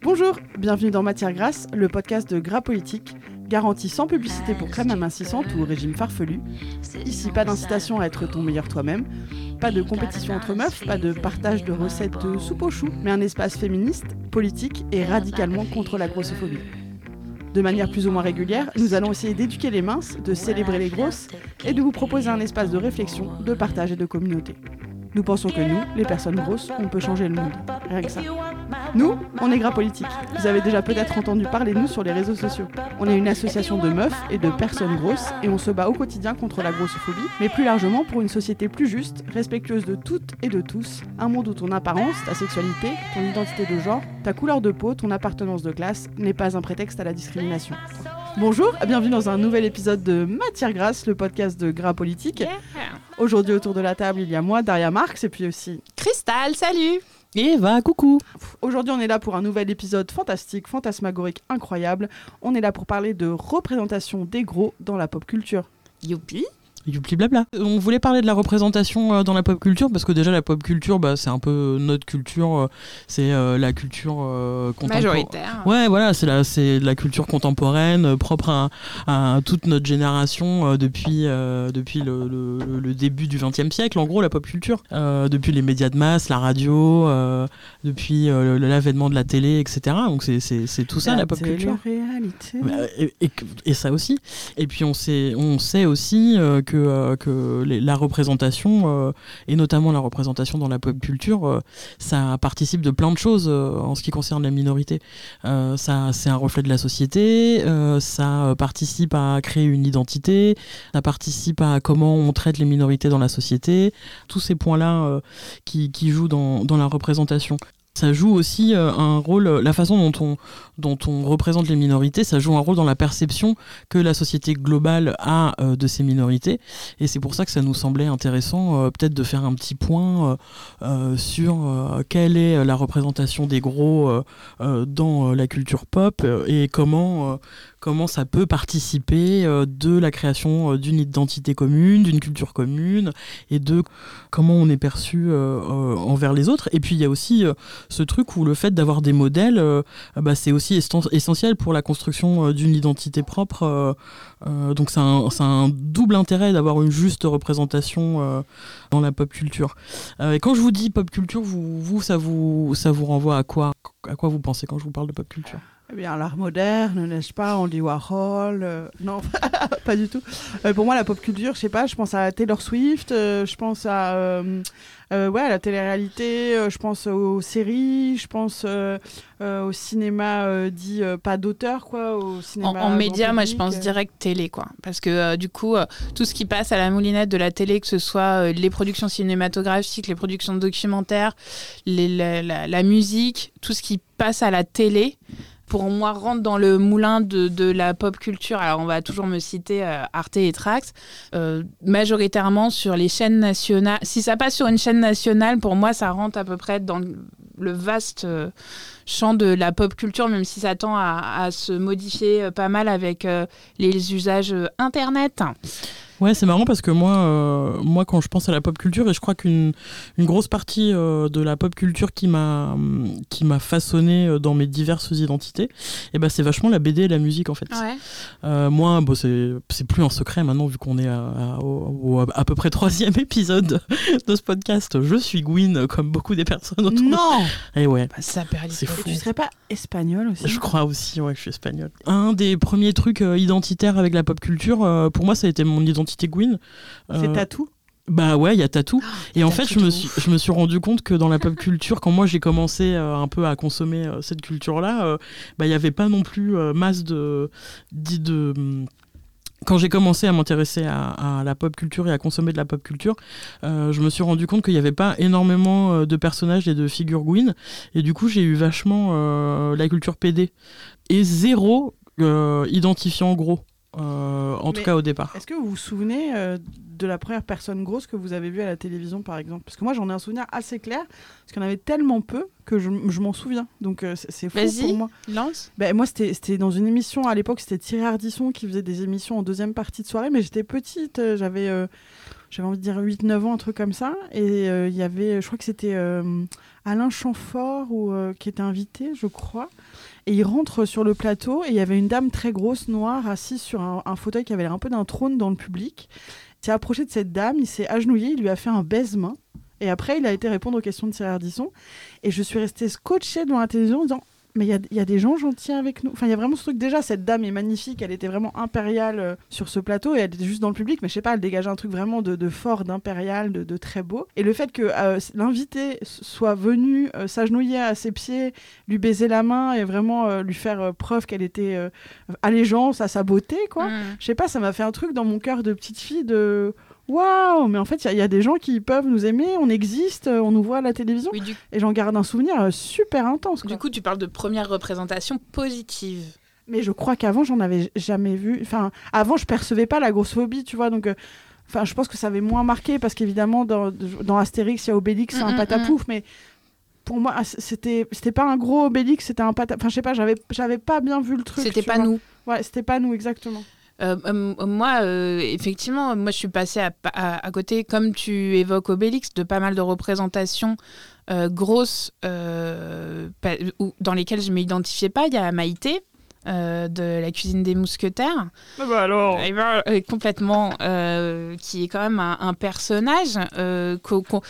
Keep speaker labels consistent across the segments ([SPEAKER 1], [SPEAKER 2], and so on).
[SPEAKER 1] Bonjour, bienvenue dans Matière Grasse, le podcast de Gras Politique, garantie sans publicité pour crème amincissante ou régime farfelu. Ici, pas d'incitation à être ton meilleur toi-même, pas de compétition entre meufs, pas de partage de recettes de soupe aux choux, mais un espace féministe, politique et radicalement contre la grossophobie. De manière plus ou moins régulière, nous allons essayer d'éduquer les minces, de célébrer les grosses et de vous proposer un espace de réflexion, de partage et de communauté. Nous pensons que nous, les personnes grosses, on peut changer le monde. Rien que ça. Nous, on est Gras Politique. Vous avez déjà peut-être entendu parler de nous sur les réseaux sociaux. On est une association de meufs et de personnes grosses et on se bat au quotidien contre la grossophobie, mais plus largement pour une société plus juste, respectueuse de toutes et de tous. Un monde où ton apparence, ta sexualité, ton identité de genre, ta couleur de peau, ton appartenance de classe n'est pas un prétexte à la discrimination. Bonjour, bienvenue dans un nouvel épisode de Matière Grasse, le podcast de Gras Politique. Aujourd'hui autour de la table, il y a moi, Daria Marx, et puis aussi
[SPEAKER 2] Cristal, salut
[SPEAKER 3] Eva, coucou
[SPEAKER 1] Aujourd'hui, on est là pour un nouvel épisode fantastique, fantasmagorique, incroyable. On est là pour parler de représentation des gros dans la pop culture.
[SPEAKER 2] Youpi
[SPEAKER 3] Youpli blabla. On voulait parler de la représentation euh, dans la pop culture parce que déjà la pop culture, bah, c'est un peu notre culture, euh, c'est euh, la culture contemporaine.
[SPEAKER 2] Majoritaire.
[SPEAKER 3] Ouais, voilà, c'est la, c'est la culture contemporaine propre à, à toute notre génération depuis, depuis le, le- le début du XXe siècle. En gros, la pop culture, depuis les médias de masse, la radio, depuis euh, l'avènement de la télé, etc. Donc c'est, c'est, c'est tout ça la, pop culture.
[SPEAKER 1] télé-réalité.
[SPEAKER 3] Bah, Et, et- et ça aussi. Et puis on sait, on sait aussi euh, que, euh, la représentation, euh, et notamment la représentation dans la pop culture, euh, ça participe de plein de choses en ce qui concerne la minorité. Ça, c'est un reflet de la société, ça participe à créer une identité, ça participe à comment on traite les minorités dans la société, tous ces points-là qui, jouent dans la représentation. Ça joue aussi euh, un rôle, la façon dont on, dont on représente les minorités, ça joue un rôle dans la perception que la société globale a euh, de ces minorités. Et c'est pour ça que ça nous semblait intéressant euh, peut-être de faire un petit point euh, euh, sur euh, quelle est la représentation des gros euh, euh, dans euh, la culture pop euh, et comment, euh, comment ça peut participer euh, de la création euh, d'une identité commune, d'une culture commune et de comment on est perçu euh, envers les autres. Et puis il y a aussi ce truc où le fait d'avoir des modèles, ah bah, c'est aussi essen- essentiel pour la construction d'une identité propre. donc c'est un, double intérêt d'avoir une juste représentation dans la pop culture. Et quand je vous dis pop culture, vous, vous, ça vous ça vous renvoie à quoi? À quoi vous pensez quand je vous parle de pop culture?
[SPEAKER 1] Eh bien, l'art moderne, n'est-ce pas? Andy Warhol. euh, non, pas du tout. Euh, pour moi, la pop culture, je sais pas, je pense à Taylor Swift, euh, je pense à, ouais, à la télé-réalité, je pense aux séries, je pense au cinéma dit pas d'auteur, quoi. Au
[SPEAKER 2] En,
[SPEAKER 1] cinéma
[SPEAKER 2] en média,
[SPEAKER 1] grand
[SPEAKER 2] moi je pense direct télé, quoi. Parce que du coup, tout ce qui passe à la moulinette de la télé, que ce soit les productions cinématographiques, les productions documentaires, les- la, la- la musique, tout ce qui passe à la télé, pour moi, rentre dans le moulin de, la pop culture. Alors, on va toujours me citer euh, Arte et Trax, euh, majoritairement sur les chaînes nationales. Si ça passe sur une chaîne nationale, pour moi, ça rentre à peu près dans le- vaste euh, champ de la pop culture, même si ça tend à, se modifier pas mal avec les usages Internet.
[SPEAKER 3] Ouais, c'est marrant parce que moi, euh, moi, quand je pense à la pop culture, et je crois qu'une une grosse partie euh, de la pop culture qui m'a hum, qui m'a façonné euh, dans mes diverses identités, et ben c'est vachement la BD et la musique en fait. Euh, moi, bon, c'est c'est plus un secret maintenant vu qu'on est à, à- au- au- à peu près troisième épisode de ce podcast. Je suis Gwyn comme beaucoup des personnes autour.
[SPEAKER 1] Non
[SPEAKER 3] Et ouais.
[SPEAKER 2] Ça perd
[SPEAKER 3] C'est
[SPEAKER 1] Et
[SPEAKER 3] fou.
[SPEAKER 1] tu serais pas espagnol aussi
[SPEAKER 3] Je crois aussi, ouais, je suis espagnol. Un des premiers trucs identitaires avec la pop culture, pour moi, ça a été mon identité Gwyn.
[SPEAKER 1] C'est
[SPEAKER 3] Euh,
[SPEAKER 1] tatou
[SPEAKER 3] bah ouais, il y a Tatou. Et en fait, je me, suis, je me suis rendu compte que dans la pop culture, quand moi j'ai commencé euh, un peu à consommer euh, cette culture-là, euh, bah, il n'y avait pas non plus euh, masse de. de hum, quand j'ai commencé à m'intéresser à, à la pop culture et à consommer de la pop culture, euh, je me suis rendu compte qu'il n'y avait pas énormément euh, de personnages et de figures Gwyn. Et du coup, j'ai eu vachement euh, la culture PD. Et zéro euh, identifiant gros. Euh, en tout cas au départ.
[SPEAKER 1] Est-ce que vous vous souvenez euh, de la première personne grosse que vous avez vue à la télévision, par exemple? Parce que moi, j'en ai un souvenir assez clair, parce qu'il y en avait tellement peu que je, je m'en souviens. Donc, euh, c'est fou pour moi.
[SPEAKER 2] Lance
[SPEAKER 1] Ben, moi, c'était c'était dans une émission, à l'époque, c'était Thierry Ardisson qui faisait des émissions en deuxième partie de soirée, mais j'étais petite, euh, j'avais... euh, j'avais envie de dire 8-9 ans, un truc comme ça. Et il y avait, je crois que c'était Alain Chamfort ou, qui était invité, je crois. Et il rentre sur le plateau et il y avait une dame très grosse, noire, assise sur un, un fauteuil qui avait l'air un peu d'un trône dans le public. Il s'est approché de cette dame, il s'est agenouillé, il lui a fait un baise-main. Et après, il a été répondre aux questions de Thierry Ardisson. Et je suis restée scotchée devant la télévision en disant mais il y, a des gens gentils avec nous. Enfin, il y a vraiment ce truc. Déjà, cette dame est magnifique. Elle était vraiment impériale euh, sur ce plateau et elle était juste dans le public. Mais je sais pas, elle dégageait un truc vraiment de, fort, d'impérial, de, très beau. Et le fait que euh, l'invité soit venu euh, s'agenouiller à ses pieds, lui baiser la main et vraiment lui faire preuve qu'elle était allégeance à sa beauté, quoi. Mm. Je sais pas, ça m'a fait un truc dans mon cœur de petite fille de waouh, mais en fait, il y, a des gens qui peuvent nous aimer, on existe, on nous voit à la télévision. Et j'en garde un souvenir euh, super intense.
[SPEAKER 2] Du coup, tu parles de première représentation positive.
[SPEAKER 1] Mais je crois qu'avant, j'en avais jamais vu. Enfin, avant, je percevais pas la grossophobie, tu vois. Donc, euh, enfin, je pense que ça avait moins marqué parce qu'évidemment, dans, dans, Astérix, il y a Obélix, c'est un mm, mm, patapouf, mm. mais pour moi, c'était c'était pas un gros Obélix, c'était un patapouf. Enfin, je sais pas, j'avais j'avais pas bien vu le truc.
[SPEAKER 2] C'était pas nous.
[SPEAKER 1] Ouais, c'était pas nous exactement.
[SPEAKER 2] Euh, euh, moi, euh, effectivement, moi je suis passée à, à, côté, comme tu évoques Obélix, de pas mal de représentations grosses dans lesquelles je ne m'identifiais pas. Il y a Maïté. de la cuisine des mousquetaires.
[SPEAKER 1] Ah bah alors
[SPEAKER 2] Complètement, qui est quand même un, personnage pour,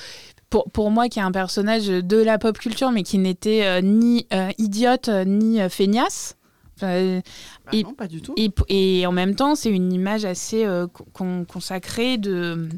[SPEAKER 2] pour, moi, qui est un personnage de la pop culture, mais qui n'était ni idiote ni feignasse.
[SPEAKER 1] Bah et, non, pas du tout.
[SPEAKER 2] Et, en même temps, c'est une image assez euh, consacrée de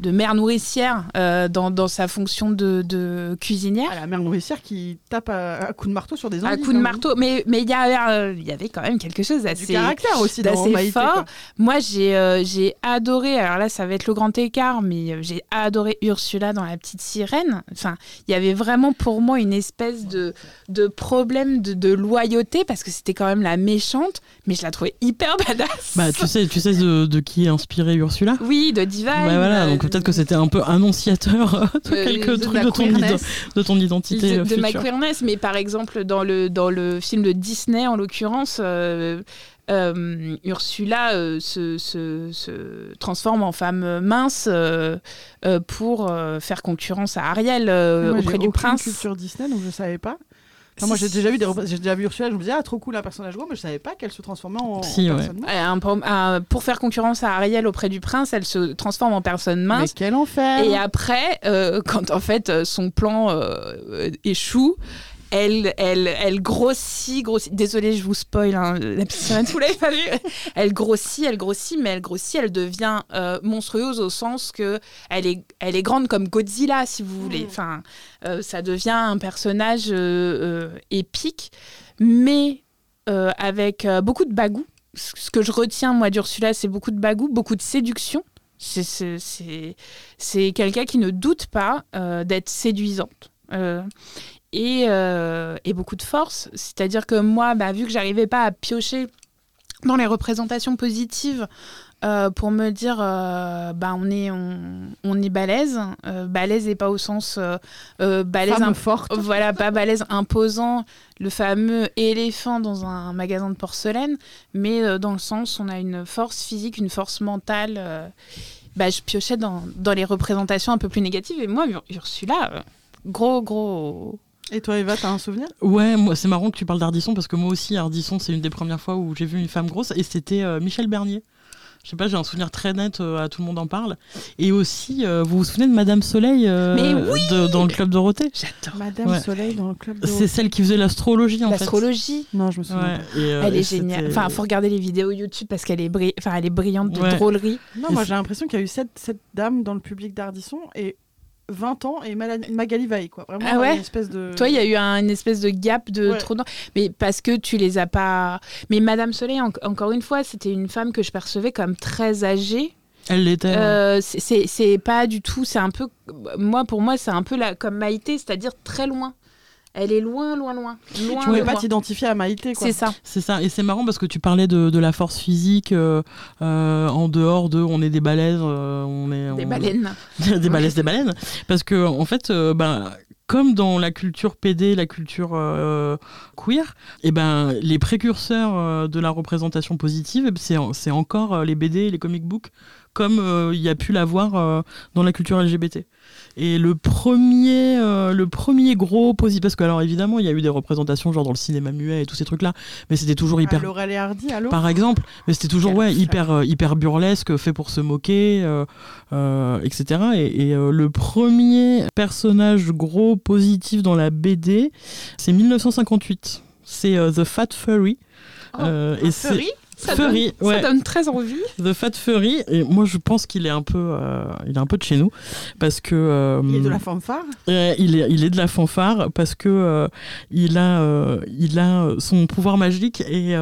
[SPEAKER 2] de mère nourricière euh, dans, dans, sa fonction de, de cuisinière.
[SPEAKER 1] Ah, la mère nourricière qui tape à, coup de marteau sur des endives.
[SPEAKER 2] À coup de marteau, mais mais il y, euh, y avait quand même quelque chose d'assez
[SPEAKER 1] caractère aussi d'assez
[SPEAKER 2] fort. Moi, j'ai euh, j'ai adoré. Alors là, ça va être le grand écart, mais j'ai adoré Ursula dans La Petite Sirène. Enfin, il y avait vraiment pour moi une espèce de de problème de, de loyauté parce que c'était quand même la méchante, mais je la trouvais hyper badass.
[SPEAKER 3] Bah, tu sais, tu sais de, de qui est inspiré Ursula?
[SPEAKER 2] Oui, de Divine.
[SPEAKER 3] Bah, voilà, donc peut-être que c'était un peu annonciateur de quelques trucs de ton, de ton, identité.
[SPEAKER 2] De, de ma queerness, mais par exemple, dans le, dans le film de Disney, en l'occurrence, euh, euh, Ursula euh, se, se, se, transforme en femme mince pour faire concurrence à Ariel auprès du prince.
[SPEAKER 1] culture Disney, donc je ne savais pas moi, j'ai déjà vu des j'ai déjà vu Ursula, je me disais ah trop cool un personnage gros, mais je savais pas qu'elle se transformait en, si,
[SPEAKER 2] personne pour faire concurrence à Ariel auprès du prince, elle se transforme en personne mince.
[SPEAKER 1] Mais quel enfer.
[SPEAKER 2] Et après, euh, quand en fait son plan euh, échoue, elle, elle, elle grossit, grossit. Désolée, je vous spoil, hein, la petite vous l'avez pas vu. Elle grossit, elle grossit, mais elle grossit, elle devient euh, monstrueuse au sens que elle est, elle est grande comme Godzilla, si vous voulez. Mm. Enfin, euh, ça devient un personnage euh, épique, mais avec beaucoup de bagou. Ce que je retiens, moi, d'Ursula, c'est beaucoup de bagou, beaucoup de séduction. C'est quelqu'un qui ne doute pas d'être séduisante. Euh, et, beaucoup de force. C'est-à-dire que moi, bah, vu que j'arrivais pas à piocher dans les représentations positives euh, pour me dire euh, bah on est on, est balèze balèze et pas au sens balèze
[SPEAKER 1] Femme forte
[SPEAKER 2] voilà pas balèze imposant le fameux éléphant dans un magasin de porcelaine mais dans le sens on a une force physique une force mentale bah, je piochais dans, dans les représentations un peu plus négatives et moi Ursula gros gros
[SPEAKER 1] et toi, Eva, t'as un souvenir?
[SPEAKER 3] Ouais, moi, c'est marrant que tu parles d'Ardisson parce que moi aussi, Ardisson, c'est une des premières fois où j'ai vu une femme grosse et c'était euh, Michel Bernier. Je sais pas, j'ai un souvenir très net, euh, à tout le monde en parle. Et aussi, euh, vous vous souvenez de Madame Soleil dans le Club Dorothée?
[SPEAKER 2] J'adore.
[SPEAKER 1] Madame Soleil dans le Club Dorothée.
[SPEAKER 3] C'est celle qui faisait l'astrologie, en fait.
[SPEAKER 2] L'astrologie
[SPEAKER 1] Non, je me souviens.
[SPEAKER 2] elle est géniale. Enfin, faut regarder les vidéos YouTube parce qu'elle est, enfin, elle est brillante de drôlerie.
[SPEAKER 1] Non, moi, j'ai l'impression qu'il y a eu cette, cette dame dans le public d'Ardisson et 20 ans et Magali Vaille quoi. Vraiment
[SPEAKER 2] ah ouais
[SPEAKER 1] une espèce de
[SPEAKER 2] toi il y a eu une espèce de gap de trop mais parce que tu les as pas mais Madame Soleil encore une fois c'était une femme que je percevais comme très âgée.
[SPEAKER 3] Elle l'était euh,
[SPEAKER 2] c'est pas du tout c'est un peu moi pour moi c'est un peu la, comme Maïté c'est-à-dire très loin elle est loin, loin, loin. loin
[SPEAKER 1] tu pouvais pas t'identifier à Maïté.
[SPEAKER 2] C'est ça.
[SPEAKER 3] C'est ça. Et c'est marrant parce que tu parlais de, de la force physique euh, euh, en dehors de on est des balaises, euh, on est.
[SPEAKER 2] Des baleines.
[SPEAKER 3] des balaises, des baleines. Parce que, en fait, ben comme dans la culture PD, la culture queer, et eh ben, les précurseurs de la représentation positive, c'est encore les BD, les comic books comme il y a pu l'avoir dans la culture LGBT. Et le premier, euh, le premier gros positif, parce que alors évidemment il y a eu des représentations genre dans le cinéma muet et tous ces trucs là, mais c'était toujours hyper.
[SPEAKER 1] Laurel et Hardy, allô?
[SPEAKER 3] Par exemple, mais c'était toujours ouais hyper euh, hyper burlesque, fait pour se moquer, euh, etc. Et, et le premier personnage gros positif dans la BD, c'est 1958. C'est The Fat Furry.
[SPEAKER 2] Oh, et Furry? Ça Furry, donne, ouais. ça donne très envie.
[SPEAKER 3] The Fat Furry, et moi je pense qu'il est un peu, euh, il est un peu de chez nous parce que. Euh,
[SPEAKER 1] il est de la fanfare.
[SPEAKER 3] il est, il est de la fanfare parce que euh, il a, il a son pouvoir magique et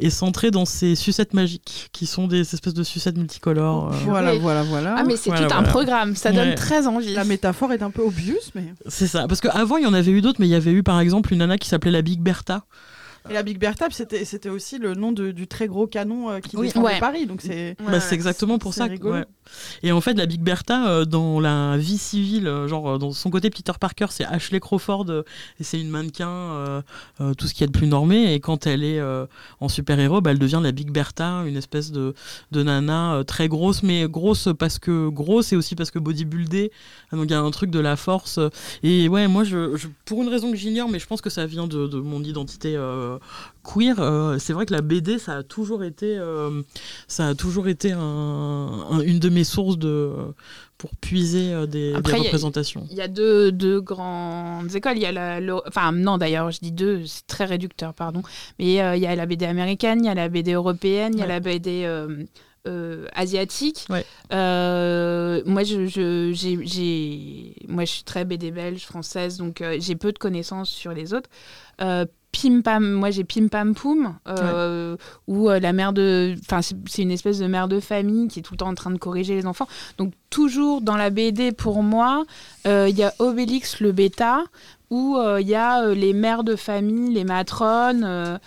[SPEAKER 3] est centré dans ses sucettes magiques qui sont des espèces de sucettes multicolores.
[SPEAKER 1] Voilà, voilà, voilà.
[SPEAKER 2] Ah mais c'est tout un programme, ça donne très envie.
[SPEAKER 1] La métaphore est un peu obvious, mais.
[SPEAKER 3] C'est ça, parce qu'avant il y en avait eu d'autres, mais il y avait eu par exemple une nana qui s'appelait la Big Bertha.
[SPEAKER 1] Et la Big Bertha, c'était, c'était aussi le nom de, du très gros canon euh, qui oui. Paris. Donc c'est,
[SPEAKER 3] bah, c'est exactement pour ça. Et en fait, la Big Bertha, euh, dans la vie civile, euh, genre dans son côté Peter Parker, c'est Ashley Crawford et c'est une mannequin, tout ce qui est de plus normé. Et quand elle est en super-héros, bah, elle devient la Big Bertha, une espèce de, de nana très grosse, mais grosse parce que grosse et aussi parce que bodybuildée. Donc il y a un truc de la force. Et ouais, moi, je, pour une raison que j'ignore, mais je pense que ça vient de, de mon identité queer, euh, c'est vrai que la BD, ça a toujours été, euh, ça a toujours été une de mes sources de, pour puiser euh, des, représentations.
[SPEAKER 2] Il y, a deux, deux, grandes écoles. Il y a la, enfin non d'ailleurs, je dis deux, c'est très réducteur, pardon. Mais il y a la BD américaine, il y a la BD européenne, il y a la BD asiatique. moi, je, je, moi, je suis très BD belge, française, donc j'ai peu de connaissances sur les autres. Pim Pam, moi j'ai Pim Pam Poum, euh, où euh, la mère de. Enfin, c'est une espèce de mère de famille qui est tout le temps en train de corriger les enfants. Donc, toujours dans la BD, pour moi, euh, il y a Obélix le bêta, où il y a les mères de famille, les matrones.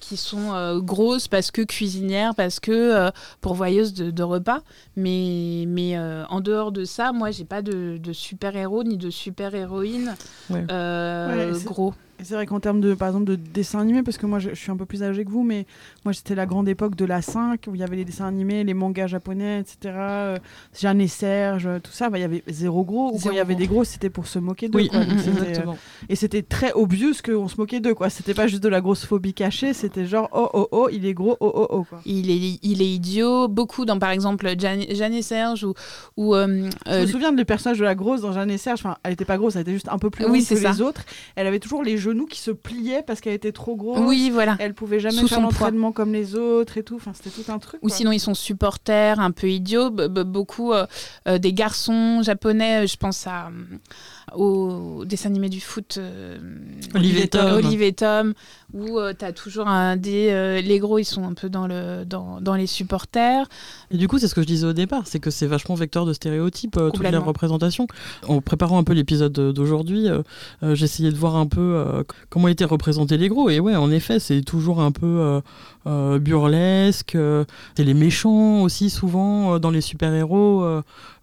[SPEAKER 2] qui sont grosses parce que cuisinières, parce que pourvoyeuses de, de, repas. Mais, mais en dehors de ça, moi, j'ai pas de, de super-héros ni de super-héroïne gros.
[SPEAKER 1] C'est vrai qu'en termes de, par exemple, de dessin animé, parce que moi je, suis un peu plus âgé que vous, mais moi c'était la grande époque de la 5, où il y avait les dessins animés, les mangas japonais, etc. Euh, Jeanne et Serge, tout ça, bah, il y avait zéro gros. Ou quand il y avait des gros, c'était pour se moquer d'eux. Oui, euh, et c'était très obvious qu'on se moquait d'eux. quoi. C'était pas juste de la grosse phobie cachée, c'était genre oh oh oh, il est gros, oh oh oh. Quoi.
[SPEAKER 2] Il, est, il est idiot. Beaucoup dans par exemple Jeanne, et Serge ou. ou
[SPEAKER 1] euh, je me souviens de personnage de la grosse dans Jeanne et Serge, enfin, elle était pas grosse, elle était juste un peu plus oui, que les autres. Elle avait toujours les genoux qui se pliaient parce qu'elle était trop grosse.
[SPEAKER 2] Oui, voilà.
[SPEAKER 1] Elle pouvait jamais faire l'entraînement comme les autres et tout. Enfin, c'était tout un truc.
[SPEAKER 2] Ou sinon, ils sont supporters, un peu idiots. beaucoup euh, euh, des garçons japonais, je pense à au dessin animé du foot
[SPEAKER 3] euh, Olivier
[SPEAKER 2] Tom, Tom où euh, tu as toujours un des euh, les gros ils sont un peu dans le dans, dans, les supporters
[SPEAKER 3] et du coup c'est ce que je disais au départ c'est que c'est vachement vecteur de stéréotypes toutes les représentations en préparant un peu l'épisode d'aujourd'hui j'essayais de voir un peu comment étaient représentés les gros. Et ouais en effet c'est toujours un peu burlesque c'est les méchants aussi souvent dans les super héros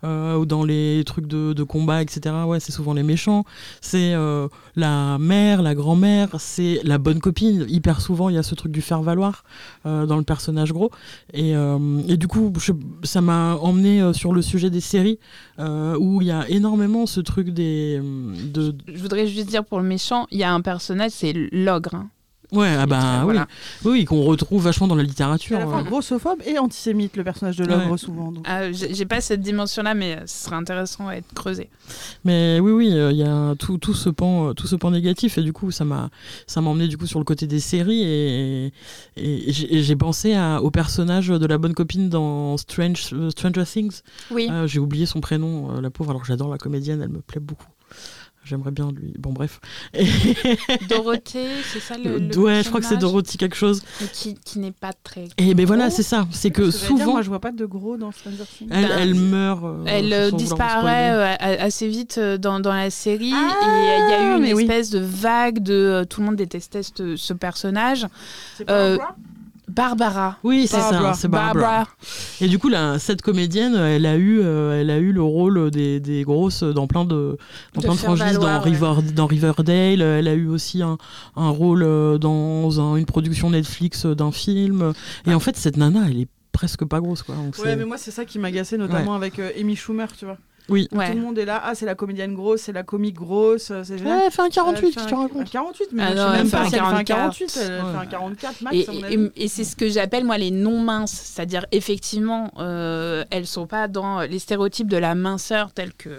[SPEAKER 3] ou dans les trucs de, combat etc ouais c'est souvent les méchants, c'est euh, la mère, la grand-mère, c'est la bonne copine. Hyper souvent, il y a ce truc du faire valoir euh, dans le personnage gros. Et, euh, du coup, ça m'a emmené sur le sujet des séries où il y a énormément ce truc des. De...
[SPEAKER 2] Je voudrais juste dire pour le méchant, il y a un personnage, c'est l'ogre. Hein.
[SPEAKER 3] Ouais, ah bah oui, oui, qu'on retrouve vachement dans la littérature.
[SPEAKER 1] À la fois grossophobe et antisémite le personnage de l'ogre souvent.
[SPEAKER 2] Ah, j'ai pas cette dimension-là, mais euh, ce serait intéressant à être creusé.
[SPEAKER 3] Mais oui, oui, euh, il y a tout, tout, ce pan, euh, tout ce pan négatif et du coup ça m'a, ça m'a emmené du coup sur le côté des séries et, et, j'ai pensé à, au personnage de la bonne copine dans Strange, Stranger Things.
[SPEAKER 2] Oui.
[SPEAKER 3] j'ai oublié son prénom, la pauvre. Alors j'adore la comédienne, elle me plaît beaucoup. J'aimerais bien lui. Bon, bref.
[SPEAKER 2] Dorothée, c'est ça le. le
[SPEAKER 3] ouais, je crois que c'est Dorothée quelque chose.
[SPEAKER 2] qui, qui n'est pas très.
[SPEAKER 3] Et ben voilà, c'est ça. C'est que souvent.
[SPEAKER 1] moi, je vois pas de gros dans Stranger Things.
[SPEAKER 3] Elle, elle meurt. Euh,
[SPEAKER 2] elle euh, disparaît euh, assez vite dans, dans la série. Ah, et il y a eu une espèce de vague de. tout le monde détestait ce, ce personnage.
[SPEAKER 1] C'est pas
[SPEAKER 2] Barbara.
[SPEAKER 3] Oui, c'est ça, c'est Barbara. Et du coup, là, cette comédienne, elle a eu, euh, elle a eu le rôle des, des grosses dans plein de, dans plein de franchises, dans, River, dans Riverdale. Elle a eu aussi un, un rôle euh, dans une production Netflix d'un film. Et en fait, cette nana, elle est presque pas grosse quoi.
[SPEAKER 1] ouais, mais moi c'est ça qui m'agaçait notamment avec Amy Schumer, tu vois.
[SPEAKER 3] Oui.
[SPEAKER 1] Tout le monde est là. Ah, c'est la comédienne grosse, c'est la comique grosse. C'est
[SPEAKER 3] génial. Ouais, fait un 48,
[SPEAKER 1] tu
[SPEAKER 3] te racontes. Un
[SPEAKER 1] 48, mais ah non, même pas si elle fait un 48. Elle fait un 44 max.
[SPEAKER 2] Et, et, c'est ce que j'appelle, moi, les non minces. C'est-à-dire, effectivement, euh, elles sont pas dans les stéréotypes de la minceur tels que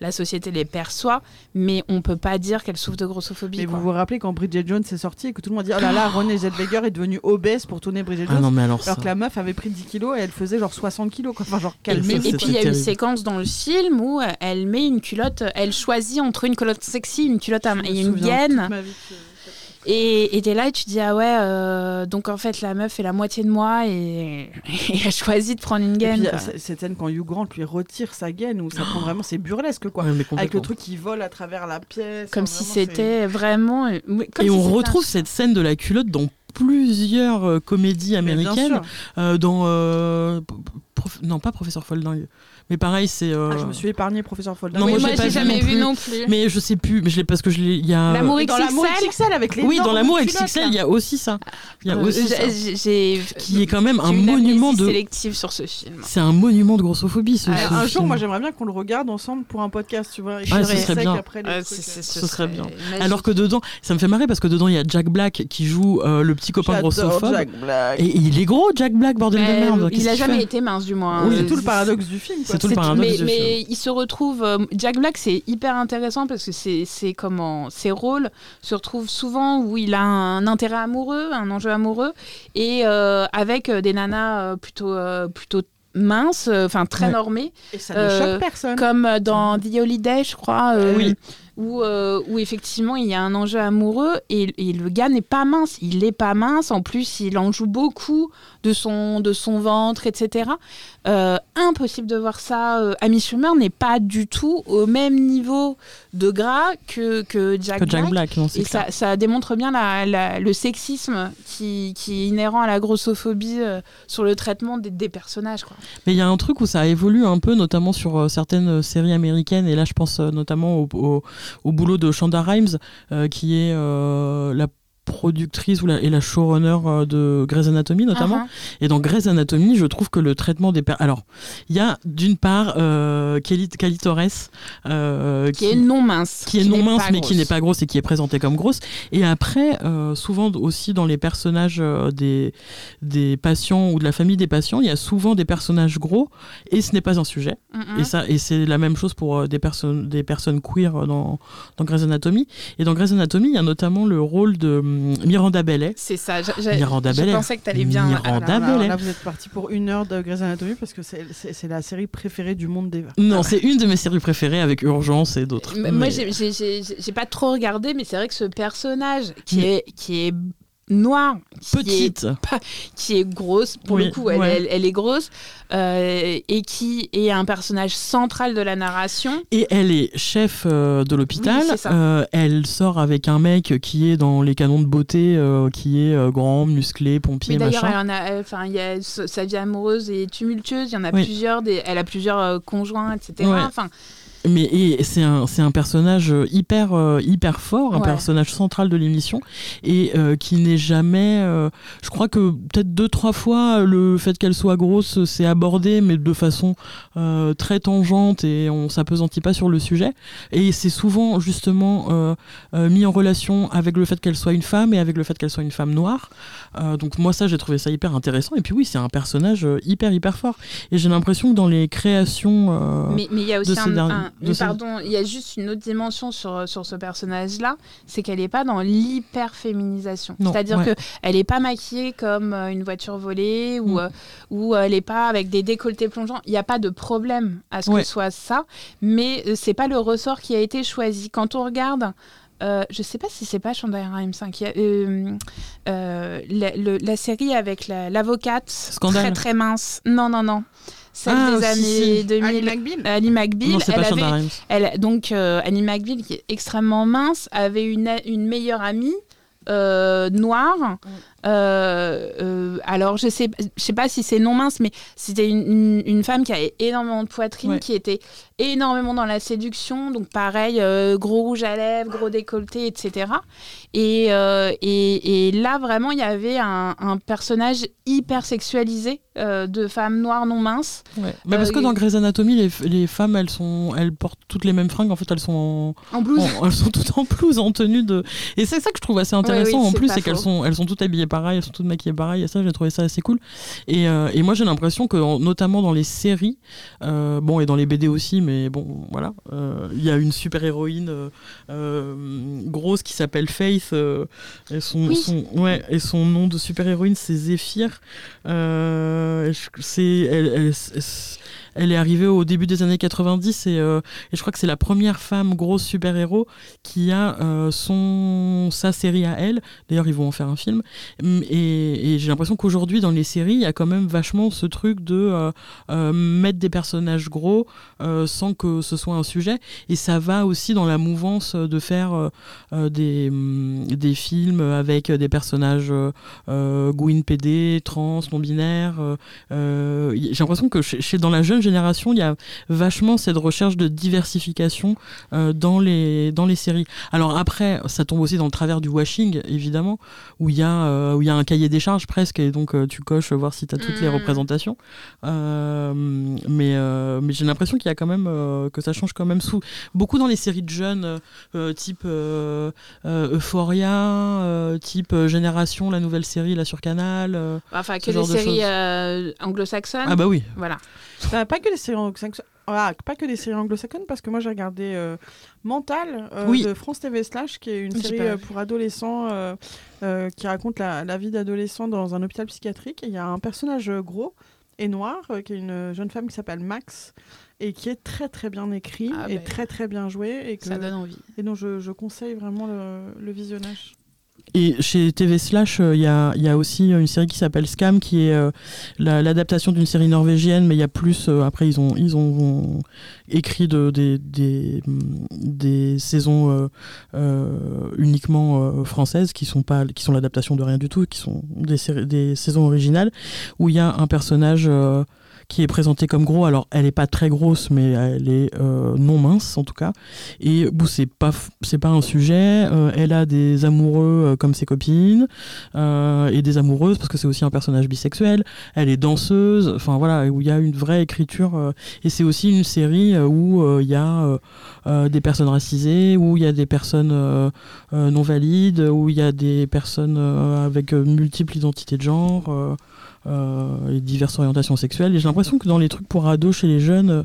[SPEAKER 2] la société les perçoit, mais on peut pas dire qu'elles souffrent de grossophobie.
[SPEAKER 1] Mais vous vous rappelez quand Bridget Jones est sortie et que tout le monde dit Oh là là, René Zellweger est devenue obèse pour tourner Bridget Jones. Ah non, mais alors, alors que la meuf avait pris 10 kilos et elle faisait genre 60 kilos. Quoi. Enfin, genre,
[SPEAKER 2] et, et puis, il y a une séquence dans le film où elle met une culotte, elle choisit entre une culotte sexy, une culotte à et une gaine. Et t'es là et tu dis ah ouais euh, donc en fait la meuf est la moitié de moi et, elle choisit de prendre une gaine.
[SPEAKER 1] Cette scène quand Hugh Grant lui retire sa gaine où ça prend vraiment c'est burlesque quoi avec le truc qui vole à travers la pièce.
[SPEAKER 2] Comme si c'était vraiment.
[SPEAKER 3] et on retrouve cette scène de la culotte dans plusieurs euh, comédies américaines euh, dans non pas professeur Folding mais pareil, c'est.
[SPEAKER 1] Euh, ah, je me suis épargné, professeur Folding.
[SPEAKER 2] Non, moi, moi j'ai jamais vu non plus.
[SPEAKER 3] Mais je sais plus, mais je l'ai parce que je l'ai. Il y a.
[SPEAKER 2] L'amour XXL.
[SPEAKER 1] Dans l'amour XXL avec les.
[SPEAKER 3] Oui, dans l'amour XXL, il y a aussi ça. Il y a euh, aussi ça. Qui est quand même un monument de.
[SPEAKER 2] sélective sur ce film.
[SPEAKER 3] C'est un monument de grossophobie. Ce,
[SPEAKER 1] un jour, moi, j'aimerais bien qu'on le regarde ensemble pour un podcast, tu vois.
[SPEAKER 3] Ah, ce serait bien. Ce serait bien. Alors que dedans, ça me fait marrer parce que dedans, il y a Jack Black qui joue euh, le petit copain grossophobe. Et il est gros, Jack Black, bordel de merde.
[SPEAKER 2] Il a jamais été mince, du moins.
[SPEAKER 1] C'est tout le paradoxe du film.
[SPEAKER 3] C'est tout le paradoxe du film
[SPEAKER 2] il se retrouve. Euh, Jack Black, c'est hyper intéressant parce que c'est comment ses rôles se retrouvent souvent où il a un intérêt amoureux, un enjeu amoureux, et euh, avec euh, des nanas plutôt plutôt minces, enfin très normées.
[SPEAKER 1] Et ça ne choque personne.
[SPEAKER 2] Comme dans The Holiday, je crois. oui où, où, effectivement il y a un enjeu amoureux et, et le gars n'est pas mince. Il n'est pas mince, en plus il en joue beaucoup de son, de son ventre, etc. Euh, impossible de voir ça. Euh, Amy Schumer n'est pas du tout au même niveau de gras que, que Jack Black. et ça, ça, démontre bien la, le sexisme qui, qui, est inhérent à la grossophobie euh, sur le traitement des, des personnages. Quoi.
[SPEAKER 3] Mais il y a un truc où ça évolue un peu, notamment sur certaines séries américaines. Et là, je pense notamment au, au, au, boulot de Shonda Rhimes, qui est la productrice ou la, et la showrunner euh, de Grey's Anatomy notamment. Uh-huh. Et dans Grey's Anatomy, je trouve que le traitement des. Alors, il y a d'une part euh, Kelly, Kelly Torres
[SPEAKER 2] euh, qui, est non mince,
[SPEAKER 3] qui, est non mince mais qui n'est pas grosse et qui est présentée comme grosse. Et après, souvent aussi dans les personnages des des patients ou de la famille des patients, il y a souvent des personnages gros et ce n'est pas un sujet. Et ça et c'est la même chose pour des personnes des personnes queer dans dans Grey's Anatomy. Et dans Grey's Anatomy, il y a notamment le rôle de Miranda Bellet.
[SPEAKER 2] C'est ça.
[SPEAKER 3] Miranda Je
[SPEAKER 2] pensais que tu allais bien.
[SPEAKER 3] Miranda Bellet.
[SPEAKER 1] Là, vous êtes parti pour une heure de Grey's Anatomy parce que c'est la série préférée du monde d'Eva.
[SPEAKER 3] Non, c'est une de mes séries préférées avec Urgence et d'autres.
[SPEAKER 2] Moi, j'ai pas trop regardé, mais c'est vrai que ce personnage qui est qui est noire,
[SPEAKER 3] petite,
[SPEAKER 2] qui est grosse, pour le coup, elle, elle, est grosse, euh, et qui est un personnage central de la narration.
[SPEAKER 3] Et elle est chef euh, de l'hôpital. Euh, elle sort avec un mec qui est dans les canons de beauté, qui est grand, musclé, pompier,
[SPEAKER 2] Mais d'ailleurs, enfin, sa vie amoureuse est tumultueuse. Il y en a plusieurs. Des, elle a plusieurs conjoints, etc. Enfin
[SPEAKER 3] mais c'est un, un personnage euh, hyper, euh, hyper fort, un personnage central de l'émission, et euh, qui n'est jamais. je crois que peut-être deux, trois fois, le fait qu'elle soit grosse, c'est abordé, mais de façon très tangente, et on s'apesantit pas sur le sujet. Et c'est souvent, justement, mis en relation avec le fait qu'elle soit une femme et avec le fait qu'elle soit une femme noire. donc, moi, ça, j'ai trouvé ça hyper intéressant. Et puis, oui, c'est un personnage hyper, hyper fort. Et j'ai l'impression que dans les créations.
[SPEAKER 2] mais il y a aussi un pardon, il y a juste une autre dimension sur, sur ce personnage-là, c'est qu'elle n'est pas dans l'hyper-féminisation. C'est-à-dire qu'elle n'est pas maquillée comme euh, une voiture volée ou, mm. euh, ou elle n'est pas avec des décolletés plongeants. Il n'y a pas de problème à ce que ce soit ça, mais euh, c'est pas le ressort qui a été choisi. Quand on regarde... Euh, je sais pas si c'est pas Shonda Rhimes hein, qui a, la, série avec l'avocate très très mince. Non non non celle ah, des années 2000.
[SPEAKER 1] Ali McBeal.
[SPEAKER 2] Ali McBeal.
[SPEAKER 3] Non, elle pas avait,
[SPEAKER 2] elle, donc euh, Annie McBeal, qui est extrêmement mince, avait une, une meilleure amie euh, noire alors, je sais, je sais pas si c'est non mince, mais c'était une, une, femme qui avait énormément de poitrine, qui était énormément dans la séduction. Donc, pareil, gros rouge à lèvres, gros décolleté, etc. Et, et, et, là, vraiment, il y avait un, un personnage hyper sexualisé de femme noire non mince.
[SPEAKER 3] Ouais. Mais parce que dans Grey's Anatomy, les, les, femmes, elles sont, elles portent toutes les mêmes fringues. En fait, elles sont
[SPEAKER 2] en, blouse.
[SPEAKER 3] elles sont toutes en blouse, en tenue de. Et c'est ça que je trouve assez intéressant. en plus, c'est qu'elles sont, elles sont toutes habillées pareil, elles sont toutes maquillées pareil. Et ça, j'ai trouvé ça assez cool. Et, euh, et moi, j'ai l'impression que, notamment dans les séries, euh, bon, et dans les BD aussi, mais bon, voilà, euh, il y a une super héroïne grosse qui s'appelle Faith. et son, son, ouais, et son nom de super héroïne, c'est Zephyr. c'est elle, elle, elle est arrivée au début des années 90 euh, et, je crois que c'est la première femme grosse super-héros qui a euh, son, sa série à elle. D'ailleurs, ils vont en faire un film. Et, j'ai l'impression qu'aujourd'hui, dans les séries, il y a quand même vachement ce truc de euh, mettre des personnages gros sans que ce soit un sujet. Et ça va aussi dans la mouvance de faire des, mm, des films avec des personnages Gwyn PD, trans, non-binaires. j'ai l'impression que chez, dans la jeune génération, il y a vachement cette recherche de diversification euh, dans, les, dans les séries. Alors après, ça tombe aussi dans le travers du washing, évidemment, où il y, a, euh, où il y a un cahier des charges presque, et donc euh, tu coches voir si tu as toutes les mm. représentations. mais mais j'ai l'impression qu'il y a quand même que ça change quand même sous beaucoup dans les séries de jeunes, type Euphoria, type Génération, la nouvelle série là sur Canal.
[SPEAKER 2] enfin, que les séries anglo-saxonnes.
[SPEAKER 3] Ah bah oui.
[SPEAKER 2] Voilà.
[SPEAKER 1] Bah, pas que les séries anglo-saxonnes. Ah, pas que les séries anglo-saxonnes, parce que moi j'ai regardé euh, Mental euh, de France TV Slash, qui est une série euh, pour adolescents qui raconte la, vie d'adolescents dans un hôpital psychiatrique. il y a un personnage gros et noir, qui est une jeune femme qui s'appelle Max, et qui est très très bien écrit ah, et bah, très très bien joué. Et
[SPEAKER 2] ça donne envie.
[SPEAKER 1] Et donc je, je conseille vraiment le, le visionnage.
[SPEAKER 3] Et chez TV Slash, euh, il y, a, aussi une série qui s'appelle Scam, qui est euh, l'adaptation d'une série norvégienne, mais il y a plus. Euh, après, ils ont, écrit de, des, des, des, saisons uniquement françaises, qui sont, sont l'adaptation de rien du tout, qui sont des, des saisons originales, où il y a un personnage qui est présentée comme gros. Alors, elle n'est pas très grosse, mais elle est euh, non mince en tout cas. Et c'est pas c'est pas un sujet. Euh, elle a des amoureux euh, comme ses copines et des amoureuses parce que c'est aussi un personnage bisexuel. Elle est danseuse. Enfin voilà, où il y a une vraie écriture. et c'est aussi une série où il y a des personnes racisées, où il y a des personnes non valides, où il y a des personnes avec multiples identités de genre. Euh, et diverses orientations sexuelles. Et j'ai l'impression que dans les trucs pour ados chez les jeunes,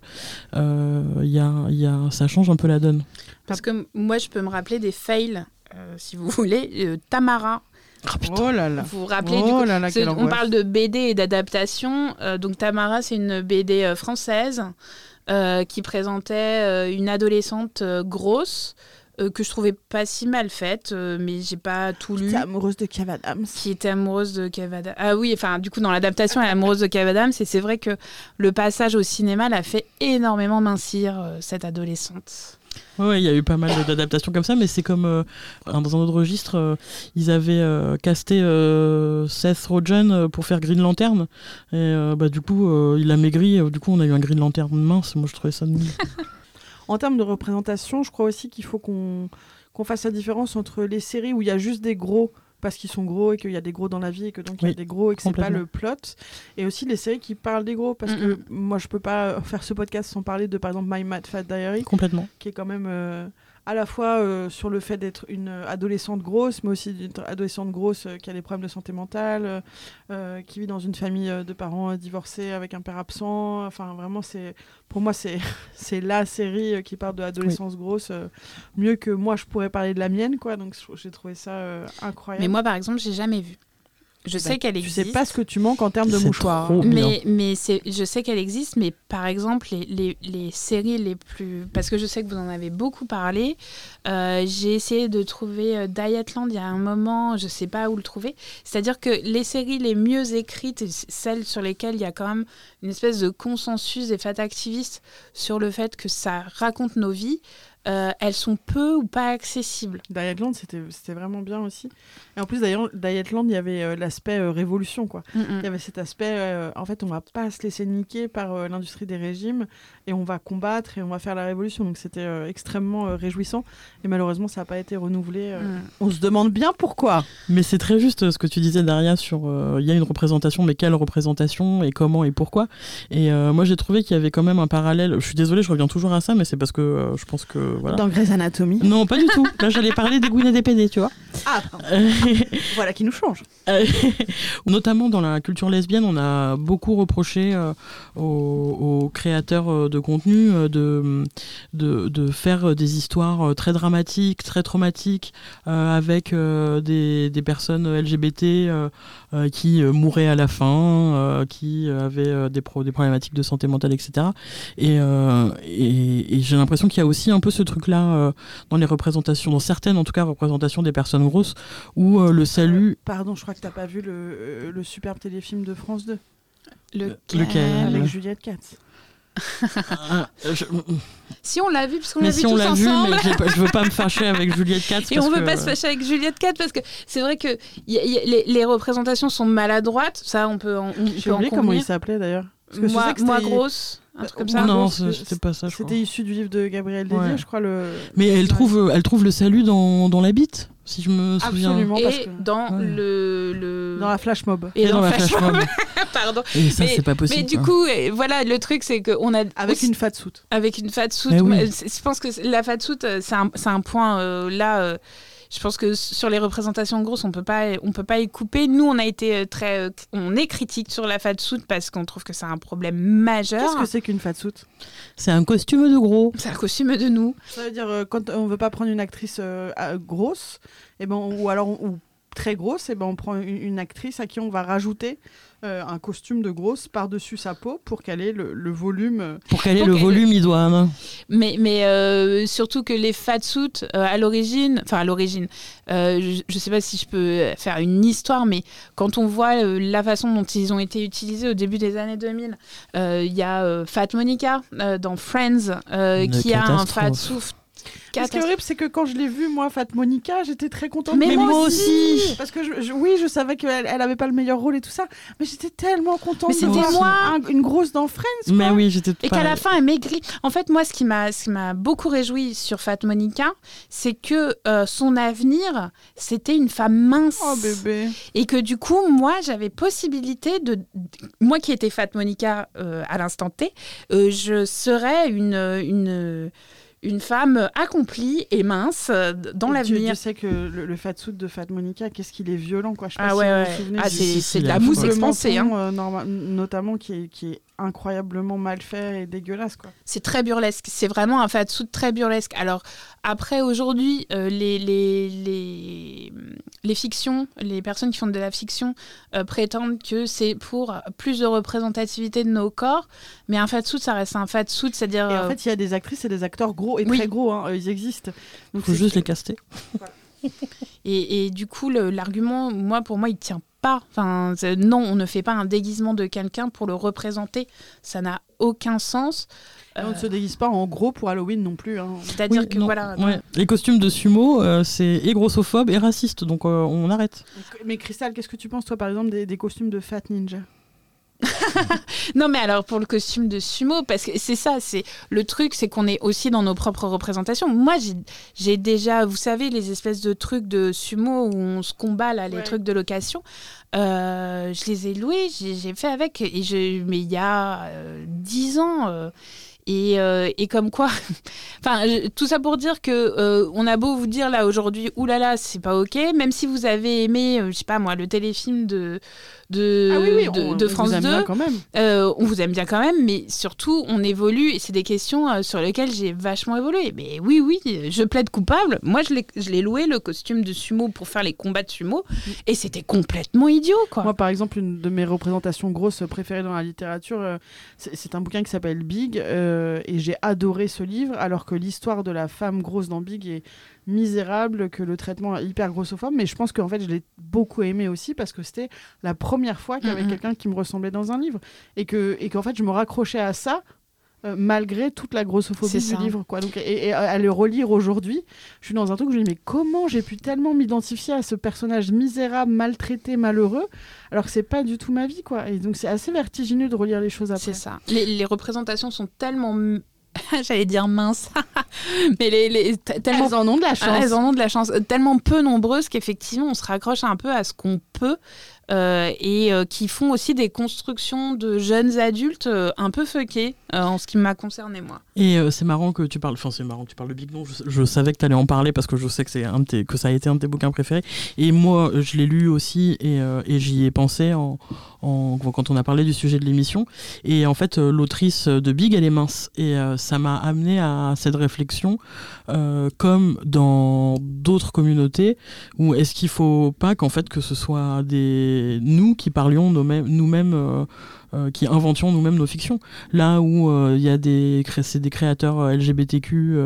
[SPEAKER 3] euh, y a, y a, ça change un peu la donne.
[SPEAKER 2] Parce que moi, je peux me rappeler des fails, euh, si vous voulez. Tamara,
[SPEAKER 1] ah, oh là là.
[SPEAKER 2] Vous vous rappelez oh là là, On parle de BD et d'adaptation. donc Tamara, c'est une BD française qui présentait une adolescente grosse euh, que je trouvais pas si mal faite, euh, mais j'ai pas tout lu.
[SPEAKER 1] Qui était amoureuse de Kev Adams.
[SPEAKER 2] Qui était amoureuse de Kev Adams. Ah oui, enfin, du coup, dans l'adaptation, elle est amoureuse de Kev Adams, et c'est vrai que le passage au cinéma l'a fait énormément mincir euh, cette adolescente.
[SPEAKER 3] Oui, il y a eu pas mal d'adaptations comme ça, mais c'est comme dans un autre registre, ils avaient casté Seth Rogen pour faire Green Lantern, et bah, du coup, il a maigri, du coup, on a eu un Green Lantern mince. Moi, je trouvais ça nul.
[SPEAKER 1] En termes de représentation, je crois aussi qu'il faut qu'on fasse la différence entre les séries où il y a juste des gros parce qu'ils sont gros et qu'il y a des gros dans la vie et que donc il y a des gros et que c'est pas le plot. Et aussi les séries qui parlent des gros parce que moi je peux pas faire ce podcast sans parler de par exemple My Mad Fat Diary
[SPEAKER 3] complètement.
[SPEAKER 1] qui est quand même euh, à la fois euh, sur le fait d'être une adolescente grosse, mais aussi d'une adolescente grosse euh, qui a des problèmes de santé mentale, euh, qui vit dans une famille de parents divorcés avec un père absent. Enfin, vraiment, c'est pour moi, c'est c'est la série qui parle de l'adolescence grosse, mieux que moi, je pourrais parler de la mienne, quoi. Donc, j'ai trouvé ça incroyable.
[SPEAKER 2] Mais moi, par exemple, j'ai jamais vu. Je sais bah, qu'elle existe.
[SPEAKER 1] Tu sais pas ce que tu manques en termes de mouchoirs.
[SPEAKER 2] Hein. Mais, mais je sais qu'elle existe, mais par exemple, les, les, les, séries les plus. Parce que je sais que vous en avez beaucoup parlé. Euh, j'ai essayé de trouver euh, Dietland il y a un moment, je sais pas où le trouver. C'est-à-dire que les séries les mieux écrites, celles sur lesquelles il y a quand même une espèce de consensus des fêtes activistes sur le fait que ça raconte nos vies, euh, elles sont peu ou pas accessibles.
[SPEAKER 1] Dietland, c'était c'était vraiment bien aussi. Et en plus, d'ailleurs, Dietland, il y avait euh, l'aspect euh, révolution, quoi.
[SPEAKER 2] Mm, mm.
[SPEAKER 1] Il y avait cet aspect, euh, en fait, on va pas se laisser niquer par euh, l'industrie des régimes et on va combattre et on va faire la révolution. Donc c'était euh, extrêmement euh, réjouissant. Et malheureusement, ça n'a pas été renouvelé. euh.
[SPEAKER 2] Mm.
[SPEAKER 1] On se demande bien pourquoi.
[SPEAKER 3] Mais c'est très juste ce que tu disais Daria sur euh, il y a une représentation, mais quelle représentation et comment et pourquoi. Et euh, moi j'ai trouvé qu'il y avait quand même un parallèle. Je suis désolée, je reviens toujours à ça, mais c'est parce que euh, je pense que voilà.
[SPEAKER 1] Dans Grey's Anatomy.
[SPEAKER 3] Non, pas du tout. Là j'allais parler des Gwyn et des PD, tu vois.
[SPEAKER 1] Ah, voilà qui nous change.
[SPEAKER 3] Euh, Notamment dans la culture lesbienne, on a beaucoup reproché euh, aux, aux créateurs euh, de contenu de, de, de faire des histoires très dramatiques, très traumatiques, avec des, des personnes LGBT qui mouraient à la fin, qui avaient des, pro- des problématiques de santé mentale, etc. Et, et, et j'ai l'impression qu'il y a aussi un peu ce truc-là euh, dans les représentations, dans certaines en tout cas représentations des personnes grosses, où euh, le salut...
[SPEAKER 1] Pardon, je crois que t'as pas vu le, euh, le superbe téléfilm de France 2
[SPEAKER 3] lequel
[SPEAKER 1] avec Juliette Katz.
[SPEAKER 3] Ah, je-
[SPEAKER 2] Si on l'a vu, parce qu'on l'a vu
[SPEAKER 3] si on
[SPEAKER 2] tous
[SPEAKER 3] l'a vu,
[SPEAKER 2] ensemble.
[SPEAKER 3] mais je veux pas me fâcher avec Juliette Katz.
[SPEAKER 2] Et
[SPEAKER 3] parce
[SPEAKER 2] on veut
[SPEAKER 3] que-
[SPEAKER 2] pas se fâcher avec Juliette 4 parce que c'est vrai que y a- y a- les, les représentations sont maladroites. Ça, on peut en, on
[SPEAKER 1] comment il s'appelle d'ailleurs.
[SPEAKER 2] Moi, grosse, un truc comme
[SPEAKER 1] Euh,
[SPEAKER 2] ça.
[SPEAKER 3] Non, c'était pas ça.
[SPEAKER 1] C'était issu du livre de Gabriel Dédier,
[SPEAKER 3] Ouais.
[SPEAKER 1] je crois. Le...
[SPEAKER 3] Mais elle trouve, elle trouve le salut dans, dans la bite, si je me souviens.
[SPEAKER 1] Absolument, parce
[SPEAKER 2] Et
[SPEAKER 1] que
[SPEAKER 2] dans
[SPEAKER 3] Ouais.
[SPEAKER 2] le, le...
[SPEAKER 1] dans la flash mob.
[SPEAKER 2] et,
[SPEAKER 3] Et dans la
[SPEAKER 2] Flash
[SPEAKER 3] flash mob.
[SPEAKER 2] Mob. Pardon.
[SPEAKER 3] Et ça,
[SPEAKER 2] Mais-
[SPEAKER 3] c'est pas possible.
[SPEAKER 2] Mais du
[SPEAKER 3] hein.
[SPEAKER 2] coup, euh, voilà, le truc, c'est qu'on a
[SPEAKER 1] Avec
[SPEAKER 2] aussi-
[SPEAKER 1] une fat suit.
[SPEAKER 2] avec une fat suit.
[SPEAKER 3] Oui.
[SPEAKER 2] Je pense que la fat suit, euh, c'est un, c'est un point euh, là. euh, je pense que sur les représentations grosses, on peut pas, on peut pas y couper. Nous, on a été euh, très, euh, on est critique sur la fat suit parce qu'on trouve que c'est un problème majeur.
[SPEAKER 1] Qu'est-ce que c'est qu'une fat suit
[SPEAKER 3] C'est un costume de gros.
[SPEAKER 2] C'est un costume de nous.
[SPEAKER 1] Ça veut dire euh, quand on veut pas prendre une actrice euh, grosse, et ben, ou alors ou très grosse, et ben on prend une, une actrice à qui on va rajouter euh, un costume de grosse par-dessus sa peau pour qu'elle ait le, le volume. euh,
[SPEAKER 3] Pour caler
[SPEAKER 2] Pour
[SPEAKER 3] le volume idoine.
[SPEAKER 2] Mais, mais euh, surtout que les fat suits, euh, à l'origine, enfin à l'origine, euh, je, je sais pas si je peux faire une histoire, mais quand on voit euh, la façon dont ils ont été utilisés au début des années 2000, euh, il y a euh, Fat Monica euh, dans Friends euh, qui a un
[SPEAKER 3] catastrophe.
[SPEAKER 1] Ce qui est horrible, c'est que quand je l'ai vue, moi, Fat Monica, j'étais très contente.
[SPEAKER 2] Mais
[SPEAKER 3] Mais
[SPEAKER 2] moi
[SPEAKER 3] moi aussi.
[SPEAKER 1] Parce que je- je- oui, je savais qu'elle elle avait pas le meilleur rôle et tout ça, mais j'étais tellement contente
[SPEAKER 2] Mais c'était moi.
[SPEAKER 1] un- une grosse dans Friends. Quoi.
[SPEAKER 3] Mais oui, j'étais
[SPEAKER 2] Et qu'à la fin, elle maigrit. En fait, moi, ce qui m'a, ce qui m'a beaucoup réjoui sur Fat Monica, c'est que euh, son avenir, c'était une femme mince.
[SPEAKER 1] Oh bébé.
[SPEAKER 2] Et que du coup, moi, j'avais possibilité de. Moi qui étais Fat Monica euh, à l'instant T, euh, je serais une, une, une femme accomplie et mince euh, dans l'avenir.
[SPEAKER 1] Dieu sait que le, le fat suit de Fat Monica, qu'est-ce qu'il est violent, quoi. Je sais pas
[SPEAKER 2] Ah
[SPEAKER 1] si
[SPEAKER 2] ouais,
[SPEAKER 1] vous
[SPEAKER 2] ouais.
[SPEAKER 1] vous souvenez
[SPEAKER 2] Ah, c'est,
[SPEAKER 3] si,
[SPEAKER 2] c'est
[SPEAKER 3] si,
[SPEAKER 2] de la mousse expansée. hein.
[SPEAKER 1] euh, norma- notamment qui est, qui est incroyablement mal fait et dégueulasse, quoi.
[SPEAKER 2] C'est très burlesque. C'est vraiment un fat suit très burlesque. Alors, après, aujourd'hui, euh, les, les, les, les fictions, les personnes qui font de la fiction euh, prétendent que c'est pour plus de représentativité de nos corps. Mais un fat suit, ça reste un fat suit, c'est-à-dire.
[SPEAKER 1] Et en
[SPEAKER 2] euh,
[SPEAKER 1] fait, il y a des actrices et des acteurs gros et
[SPEAKER 2] Oui.
[SPEAKER 1] très gros, hein, ils existent. Donc
[SPEAKER 3] Faut juste les caster.
[SPEAKER 2] Et, et du coup, l'argument, moi, pour moi, il tient pas. Enfin, non, on ne fait pas un déguisement de quelqu'un pour le représenter. Ça n'a aucun sens.
[SPEAKER 1] Et on ne
[SPEAKER 2] Euh,
[SPEAKER 1] se déguise pas en gros pour Halloween non plus. hein.
[SPEAKER 2] C'est-à-dire
[SPEAKER 3] Oui,
[SPEAKER 2] que
[SPEAKER 3] non,
[SPEAKER 2] voilà.
[SPEAKER 3] ouais. Les costumes de sumo, euh, c'est et grossophobe et raciste, donc euh, on arrête.
[SPEAKER 1] Mais Cristal, qu'est-ce que tu penses, toi, par exemple, des, des costumes de Fat Ninja?
[SPEAKER 2] Non, mais alors pour le costume de sumo, parce que c'est ça, c'est le truc, c'est qu'on est aussi dans nos propres représentations. Moi, j'ai- déjà, vous savez, les espèces de trucs de sumo où on se combat là, les
[SPEAKER 1] Ouais.
[SPEAKER 2] trucs de location. euh, je les ai loués, j'ai fait avec, et je, mais il y a euh, dix ans. euh, et, euh, et comme quoi, enfin, je- tout ça pour dire que euh, on a beau vous dire là aujourd'hui, oulala, c'est pas ok, même si vous avez aimé, euh, je sais pas moi, le téléfilm de de,
[SPEAKER 1] Ah oui, oui,
[SPEAKER 2] de,
[SPEAKER 1] on-
[SPEAKER 2] de France
[SPEAKER 1] vous aime
[SPEAKER 2] 2,
[SPEAKER 1] bien quand même.
[SPEAKER 2] euh, on vous aime bien quand même, mais surtout, on évolue et c'est des questions euh, sur lesquelles j'ai vachement évolué. Mais oui, oui, je plaide coupable. Moi, je l'ai- loué le costume de sumo pour faire les combats de sumo et c'était complètement idiot, quoi.
[SPEAKER 1] Moi, par exemple, une de mes représentations grosses préférées dans la littérature, euh, c'est un bouquin qui s'appelle Big, et j'ai adoré ce livre, alors que l'histoire de la femme grosse dans Big est misérable, que le traitement est hyper grossophobe, mais je pense qu'en fait, je l'ai beaucoup aimé aussi parce que c'était la première fois qu'il y avait
[SPEAKER 2] Mhm.
[SPEAKER 1] quelqu'un qui me ressemblait dans un livre, et que et qu'en fait, je me raccrochais à ça euh, malgré toute la grossophobie du livre. Quoi. Donc, et, à le relire aujourd'hui, je suis dans un truc où je me dis mais comment j'ai pu tellement m'identifier à ce personnage misérable, maltraité, malheureux, alors que c'est pas du tout ma vie. quoi. Et donc c'est assez vertigineux de relire les choses après.
[SPEAKER 2] C'est ça. Les, représentations sont tellement j'allais dire minces, mais les, tellement
[SPEAKER 1] elles en ont de la chance.
[SPEAKER 2] elles en ont de la chance, tellement peu nombreuses qu'effectivement on se raccroche un peu à ce qu'on euh, et euh, qui font aussi des constructions de jeunes adultes euh, un peu fuckés en ce qui m'a concerné moi.
[SPEAKER 3] Et c'est marrant que tu parles, enfin c'est marrant que tu parles de Big Non, je, savais que tu allais en parler parce que je sais que, c'est un que ça a été un de tes bouquins préférés. Et moi je l'ai lu aussi et, et j'y ai pensé en, en, quand on a parlé du sujet de l'émission. Et en fait l'autrice de Big elle est mince et ça m'a amené à cette réflexion comme dans d'autres communautés où est-ce qu'il faut pas qu'en fait que ce soit des nous qui parlions nous-mêmes euh, euh, qui inventions nous-mêmes nos fictions. Là où euh, il y a des, des créateurs euh, LGBTQ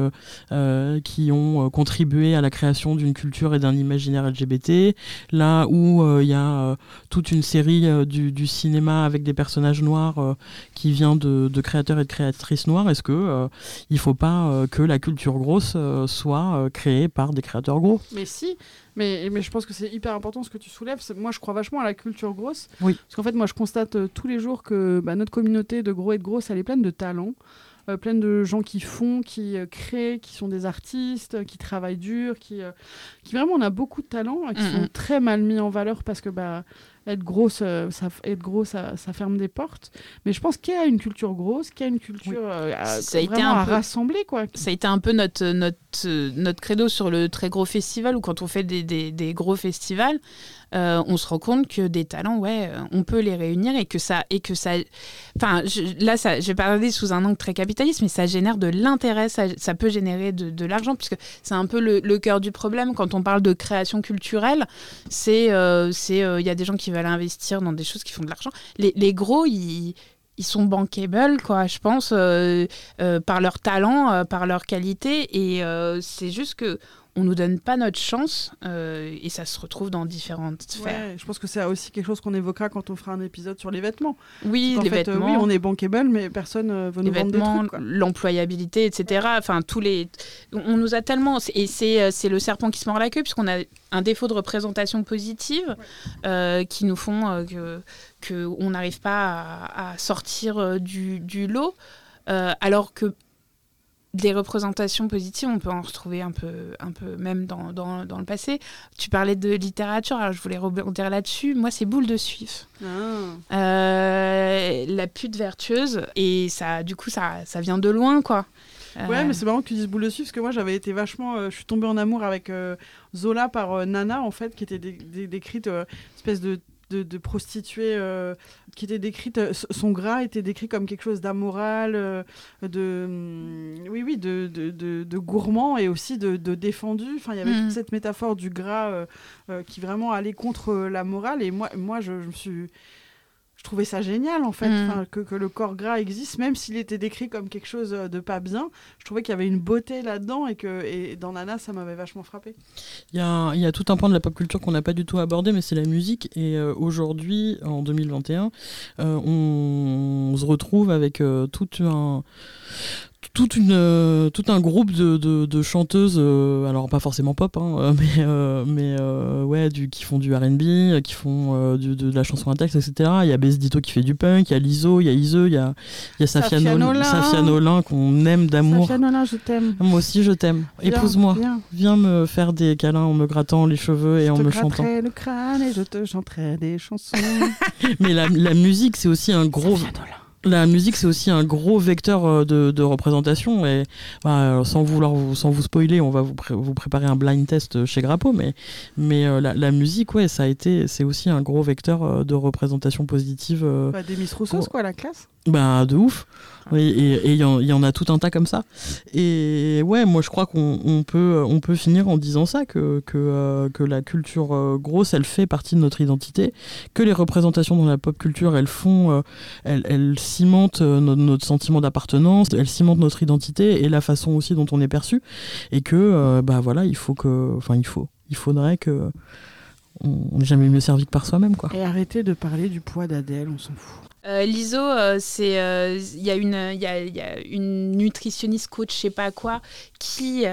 [SPEAKER 3] qui ont contribué à la création d'une culture et d'un imaginaire LGBT, là où il y a toute une série du, cinéma avec des personnages noirs qui vient de, créateurs et de créatrices noires, est-ce que il faut pas que la culture grosse soit créée par des créateurs gros?
[SPEAKER 1] Mais si, mais, mais je pense que c'est hyper important ce que tu soulèves. Moi, je crois vachement à la culture grosse.
[SPEAKER 3] Oui.
[SPEAKER 1] Parce qu'en fait, moi, je constate tous les jours que bah, notre communauté de gros et de grosses, elle est pleine de talents. Euh, pleine de gens qui font, qui euh, créent, qui sont des artistes, qui travaillent dur, qui, euh, qui vraiment on a beaucoup de talents, qui sont très mal mis en valeur parce que bah, être grosse, ça, être gros, ça, ça, ferme des portes. Mais je pense qu'il y a une culture grosse, qu'il y a une culture ça a été un à peu, rassembler. Quoi.
[SPEAKER 2] Ça a été un peu notre, notre, notre credo sur le très gros festival ou quand on fait des, des, des gros festivals. Euh, on se rend compte que des talents, ouais, euh, on peut les réunir et que ça, et que ça, enfin, là, je vais parler sous un angle très capitaliste, mais ça génère de l'intérêt, ça, peut générer de, l'argent, puisque c'est un peu le, cœur du problème quand on parle de création culturelle. C'est, euh, il y a des gens qui veulent investir dans des choses qui font de l'argent. Les, gros, ils ils sont bankable, quoi, je pense, par leur talent, par leur qualité. Et c'est juste que on nous donne pas notre chance euh, et ça se retrouve dans différentes sphères.
[SPEAKER 1] je pense que c'est aussi quelque chose qu'on évoquera quand on fera un épisode sur les vêtements.
[SPEAKER 2] Oui, les
[SPEAKER 1] fait,
[SPEAKER 2] vêtements.
[SPEAKER 1] oui, on est bankable, mais personne ne veut nous vendre des trucs.
[SPEAKER 2] L'employabilité, etc. Enfin, tous les, on nous a tellement et euh, c'est le serpent qui se mord la queue puisqu'on a un défaut de représentation positive euh, qui nous font que on n'arrive pas à, sortir du, du lot. alors que des représentations positives, on peut en retrouver un peu, un peu même dans, dans, dans le passé. Tu parlais de littérature, alors je voulais rebondir là-dessus. Moi, c'est Boule de Suif. Ah. Euh, la pute vertueuse. Et ça, du coup, ça, ça vient de loin, quoi.
[SPEAKER 1] Ouais, euh. mais c'est marrant que tu dises Boule de Suif, parce que moi, j'avais été vachement... Euh, je suis tombée en amour avec Zola par Nana, en fait, qui était décrite, espèce de de, prostituée euh, qui était décrite, euh, son gras était décrit comme quelque chose d'amoral, euh, de, mm, oui, oui, de, de, gourmand et aussi de, défendu. Enfin, il y avait toute mm. cette métaphore du gras qui vraiment allait contre la morale. Et moi, moi je me suis trouvais ça génial en fait, mm. que, que, le corps gras existe, même s'il était décrit comme quelque chose de pas bien. Je trouvais qu'il y avait une beauté là-dedans et que et dans Nana, ça m'avait vachement frappé.
[SPEAKER 3] Il y a, y a, tout un point de la pop culture qu'on n'a pas du tout abordé, mais c'est la musique. Et euh, aujourd'hui, en 2021, euh, on, se retrouve avec euh, tout un toute une, euh, tout un groupe de, de, chanteuses, euh, alors pas forcément pop, hein, euh, mais, mais ouais, du, qui font du RB, qui font du, de, la chanson à texte, etc. Il y a Dito qui fait du punk, il y a Lizo, il y a Ise, il y a, il y a Safia, Nolin, qu'on aime d'amour.
[SPEAKER 1] Safia Nolin, je t'aime.
[SPEAKER 3] Moi aussi, je t'aime. Épouse-moi. Viens. me faire des câlins en me grattant les cheveux et en me chantant.
[SPEAKER 1] Je te le crâne et je te chanterai des chansons.
[SPEAKER 3] mais la, la musique, c'est aussi un gros la musique, c'est aussi un gros vecteur euh, de, représentation. Et bah, sans vouloir vous, sans vous spoiler, on va vous, vous préparer un blind test chez Grappo. Mais, mais euh, la, musique, ouais, ça a été, c'est aussi un gros vecteur euh, de représentation positive.
[SPEAKER 1] Bah, des Miss Rousseau, quoi, la classe
[SPEAKER 3] Bah, de ouf. Oui, et il y, en a tout un tas comme ça. Et ouais, moi je crois qu'on peut, on peut finir en disant ça, que, que, euh, que la culture euh, grosse, elle fait partie de notre identité, que les représentations dans la pop culture, elles font, euh, elles, cimentent notre, sentiment d'appartenance, elles cimentent notre identité et la façon aussi dont on est perçu. Et que, bah voilà, il faut que, enfin il faut, il faudrait que on n'est jamais mieux servi que par soi-même. quoi.
[SPEAKER 1] Et arrêtez de parler du poids d'Adèle, on s'en fout.
[SPEAKER 2] L'ISO, c'est il y, a une, y, a, y a une nutritionniste coach, je sais pas quoi, qui,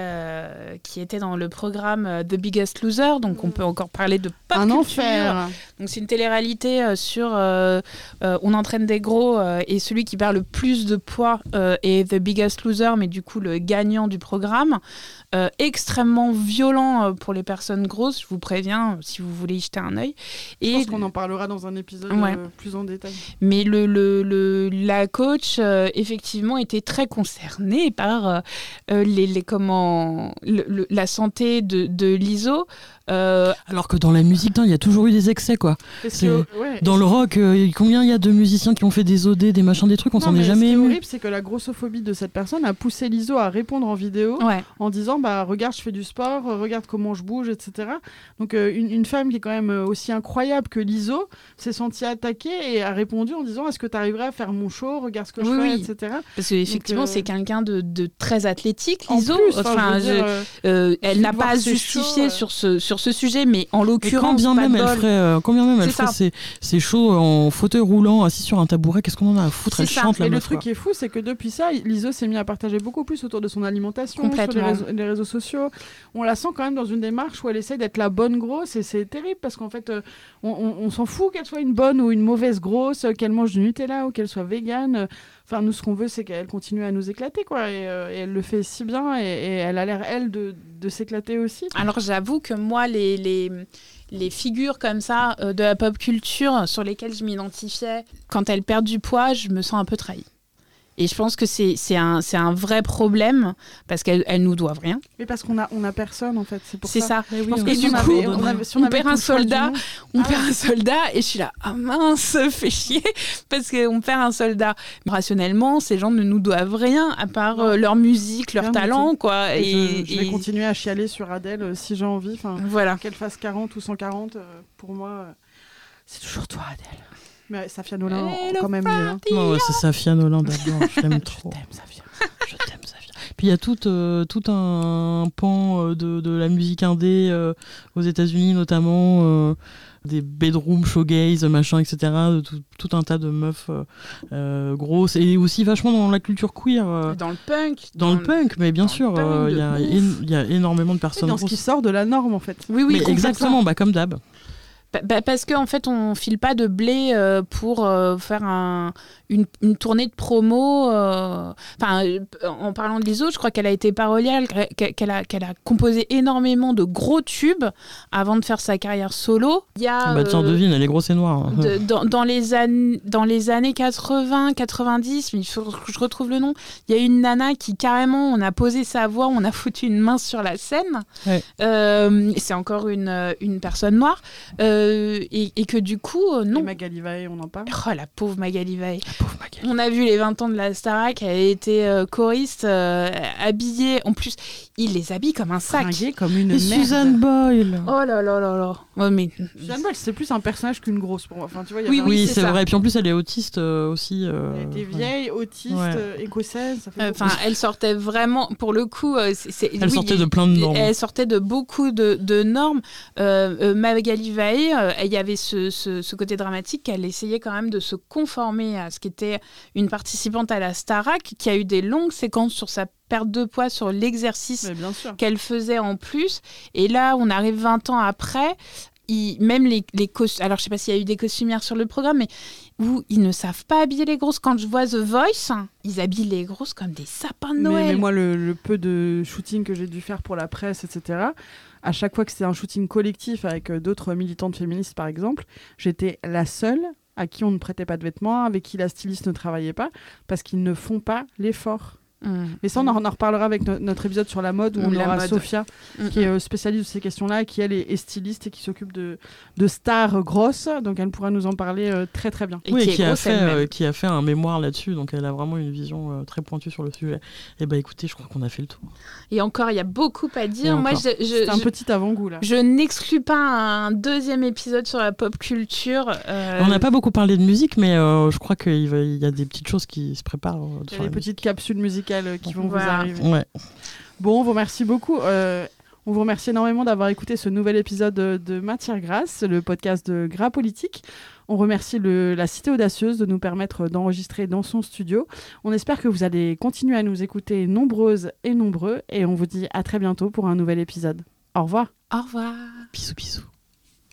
[SPEAKER 2] qui était dans le programme The Biggest Loser, donc on peut encore parler de pop
[SPEAKER 1] Un
[SPEAKER 2] culture.
[SPEAKER 1] enfer.
[SPEAKER 2] Donc c'est une télé-réalité sur on entraîne des gros et celui qui perd le plus de poids est The Biggest Loser, mais du coup le gagnant du programme. Euh, extrêmement violent euh, pour les personnes grosses. Je vous préviens si vous voulez y jeter un œil.
[SPEAKER 1] Je pense qu'on en parlera dans un épisode
[SPEAKER 2] Ouais.
[SPEAKER 1] euh, plus en détail.
[SPEAKER 2] Mais le, le, le- la coach, euh, effectivement, était très concernée par euh, les, comment, la santé de, de l'ISO. Euh,
[SPEAKER 3] Alors que dans la musique, il y a toujours eu des excès, quoi.
[SPEAKER 1] Que, ouais,
[SPEAKER 3] Dans le rock, euh, combien il y a de musiciens qui ont fait des OD, des machins, des trucs, on s'en est jamais
[SPEAKER 1] Ce qui est horrible, c'est que la grossophobie de cette personne a poussé l'ISO à répondre en vidéo
[SPEAKER 2] ouais.
[SPEAKER 1] en disant bah regarde je fais du sport, euh, regarde comment je bouge, etc. Donc euh, une, une femme qui est quand même aussi incroyable que l'ISO s'est sentie attaquée et a répondu en disant est-ce que tu arriverais à faire mon show, regarde ce que je fais,
[SPEAKER 2] oui.
[SPEAKER 1] etc.
[SPEAKER 2] Parce qu'effectivement, c'est quelqu'un de, de très athlétique,
[SPEAKER 1] En
[SPEAKER 2] l'ISO.
[SPEAKER 1] enfin, je dire, euh,
[SPEAKER 2] elle n'a pas
[SPEAKER 1] euh.
[SPEAKER 2] sur, ce, sur ce sujet, mais en l'occurrence,
[SPEAKER 3] quand bien
[SPEAKER 2] pas
[SPEAKER 3] même elle ferait, euh, quand bien même elle ferait ses, ses shows en fauteuil roulant, assis sur un tabouret, qu'est-ce qu'on en a à foutre? Elle
[SPEAKER 2] ça.
[SPEAKER 3] chante la
[SPEAKER 1] Et le truc
[SPEAKER 3] quoi.
[SPEAKER 1] qui est fou, c'est que depuis ça, l'ISO s'est mis à partager beaucoup plus autour de son alimentation, sur les
[SPEAKER 2] Complètement.
[SPEAKER 1] réseaux, les réseaux sociaux. On la sent quand même dans une démarche où elle essaye d'être la bonne grosse et c'est terrible parce qu'en fait, euh, on, on- on s'en fout qu'elle soit une bonne ou une mauvaise grosse, euh, qu'elle mange du Nutella ou qu'elle soit végane. Nous, ce qu'on veut, c'est qu'elle continue à nous éclater, quoi. Et, euh, elle le fait si bien et, elle a l'air, elle, de, s'éclater aussi.
[SPEAKER 2] Alors j'avoue que moi, les, les, les figures comme ça euh, de la pop culture sur lesquelles je m'identifiais, quand elles perdent du poids, je me sens un peu trahie. Et je pense que c'est c'est un, c'est un vrai problème parce qu'elles elles nous doivent rien.
[SPEAKER 1] Mais parce qu'on a, on a personne, en fait. C'est pour
[SPEAKER 2] C'est
[SPEAKER 1] ça.
[SPEAKER 2] ça.
[SPEAKER 3] Mais oui,
[SPEAKER 2] Et du coup,
[SPEAKER 1] avait- on avait- si
[SPEAKER 2] on
[SPEAKER 1] avait
[SPEAKER 2] perd un soldat, On
[SPEAKER 1] Ah.
[SPEAKER 2] perd un soldat et je suis là, ah mince, fait chier, parce qu'on perd un soldat. Rationnellement, ces gens ne nous doivent rien à part euh, leur musique, leur
[SPEAKER 1] Rien
[SPEAKER 2] talent, quoi.
[SPEAKER 1] Et
[SPEAKER 2] Et,
[SPEAKER 1] je, je vais
[SPEAKER 2] et-
[SPEAKER 1] continuer à chialer sur Adèle euh, si j'ai envie. Enfin,
[SPEAKER 2] voilà.
[SPEAKER 1] qu'elle fasse 40 ou 140, euh, pour moi, euh, c'est toujours toi, Adèle. Mais Safia
[SPEAKER 2] Hello,
[SPEAKER 1] quand même hein.
[SPEAKER 3] Non, ouais, c'est Safia Nolan d'abord, je l'aime trop.
[SPEAKER 1] Je t'aime, Safia.
[SPEAKER 3] Je t'aime, Safia. Puis il y a tout, euh, tout un pan euh, de, de la musique indé euh, aux États-Unis, notamment euh, des bedroom showgaze, machin, etc. de tout, tout un tas de meufs grosses et aussi vachement dans la culture queer. euh,
[SPEAKER 2] Dans le punk.
[SPEAKER 3] dans le punk, mais bien sûr, euh, il y, a y énormément de
[SPEAKER 1] Et
[SPEAKER 3] personnes
[SPEAKER 1] dans ce qui
[SPEAKER 3] grosses.
[SPEAKER 1] sort de la norme, en fait.
[SPEAKER 2] Oui, oui,
[SPEAKER 3] Mais exactement, bah, comme d'hab.
[SPEAKER 2] Bah, parce qu'en fait, on file pas de blé euh, pour euh, faire un, une, une tournée de promo. euh, Enfin, euh, en parlant de l'ISO, je crois qu'elle a été parolière, qu'elle a, qu'elle a composé énormément de gros tubes avant de faire sa carrière solo. Il y a,
[SPEAKER 3] bah tiens, devine, elle est grosse et noire. hein.
[SPEAKER 2] de- dans, dans les années, dans les années 80, 90, mais il faut que je retrouve le nom, il y a une nana qui carrément, on a posé sa voix, on a foutu une main sur la scène.
[SPEAKER 3] Ouais.
[SPEAKER 2] C'est encore une, une personne noire. Euh, et, et que du coup, euh,
[SPEAKER 1] Et
[SPEAKER 2] non.
[SPEAKER 1] Magali Vae, on en parle.
[SPEAKER 2] Oh, la pauvre Magali Veil.
[SPEAKER 3] Pauvre Magali.
[SPEAKER 2] On a vu les 20 ans de la Starac, elle a été euh, choriste, euh, habillée. En plus, il les habille comme un sac.
[SPEAKER 1] Fringuée comme une
[SPEAKER 3] Et
[SPEAKER 1] merde.
[SPEAKER 3] Suzanne Boyle.
[SPEAKER 2] Oh là là là là. Ouais, mais
[SPEAKER 1] Suzanne Boyle, c'est plus un personnage qu'une grosse pour moi. Enfin, tu vois, il y a
[SPEAKER 2] Oui,
[SPEAKER 3] Oui,
[SPEAKER 2] c'est
[SPEAKER 3] vrai. Et puis en plus, elle est autiste euh, aussi. euh,
[SPEAKER 1] Elle était
[SPEAKER 3] ouais.
[SPEAKER 1] vieille, autiste,
[SPEAKER 3] Ouais.
[SPEAKER 1] euh, écossaise.
[SPEAKER 2] Euh. Enfin, elle sortait vraiment, pour le coup, euh, c'est- c'est-
[SPEAKER 3] Elle
[SPEAKER 2] oui,
[SPEAKER 3] sortait de plein de normes.
[SPEAKER 2] Elle sortait de beaucoup de, de normes. Euh, euh, Magali euh, il y avait ce, ce- ce côté dramatique qu'elle essayait quand même de se conformer à ce qu'était une participante à la Starac, qui a eu des longues séquences sur sa perte de poids, sur l'exercice qu'elle faisait en plus. Et là, on arrive 20 ans après. Ils- même les, les alors je sais pas s'il y a eu des costumières sur le programme, mais où ils ne savent pas habiller les grosses. Quand je vois The Voice, ils habillent les grosses comme des sapins de
[SPEAKER 1] Mais,
[SPEAKER 2] Noël.
[SPEAKER 1] mais moi, le, le peu de shooting que j'ai dû faire pour la presse, etc., à chaque fois que c'était un shooting collectif avec euh, d'autres militantes féministes, par exemple, j'étais la seule à qui on ne prêtait pas de vêtements, avec qui la styliste ne travaillait pas, parce qu'ils ne font pas l'effort.
[SPEAKER 2] Mmh.
[SPEAKER 1] Mais ça, on en, on en reparlera avec no- notre épisode sur la mode, où on
[SPEAKER 2] La
[SPEAKER 1] aura
[SPEAKER 2] mode.
[SPEAKER 1] Sophia,
[SPEAKER 2] Mmh,
[SPEAKER 1] qui est euh, spécialiste de ces questions-là, qui elle est, est styliste et qui s'occupe de, de stars grosses, donc elle pourra nous en parler euh, très très bien.
[SPEAKER 2] Et
[SPEAKER 3] oui,
[SPEAKER 2] qui
[SPEAKER 3] qui, a fait, euh, qui a fait un mémoire là-dessus, donc elle a vraiment une vision euh, très pointue sur le sujet. Et bah écoutez, je crois qu'on a fait le tour.
[SPEAKER 2] Et encore, il y a beaucoup à
[SPEAKER 3] Et
[SPEAKER 2] dire. Moi,
[SPEAKER 3] encore.
[SPEAKER 2] je, je-
[SPEAKER 1] C'est un
[SPEAKER 2] je-
[SPEAKER 1] petit avant-goût là.
[SPEAKER 2] je n'exclus pas un deuxième épisode sur la pop culture. euh,
[SPEAKER 3] On n'a pas beaucoup parlé de musique, mais euh, je crois qu'il y a des petites choses qui se préparent. euh,
[SPEAKER 1] Il y
[SPEAKER 3] sur
[SPEAKER 1] a
[SPEAKER 3] la
[SPEAKER 1] des petites capsules musicales euh, qui vont
[SPEAKER 2] Voilà.
[SPEAKER 1] vous arriver.
[SPEAKER 3] Ouais.
[SPEAKER 1] Bon, on vous remercie beaucoup. Euh, On vous remercie énormément d'avoir écouté ce nouvel épisode de Matière Grasse, le podcast de Gras Politique. On remercie la Cité Audacieuse de nous permettre d'enregistrer dans son studio. On espère que vous allez continuer à nous écouter nombreuses et nombreux et on vous dit à très bientôt pour un nouvel épisode. Au revoir.
[SPEAKER 2] Au revoir.
[SPEAKER 3] Bisous bisous.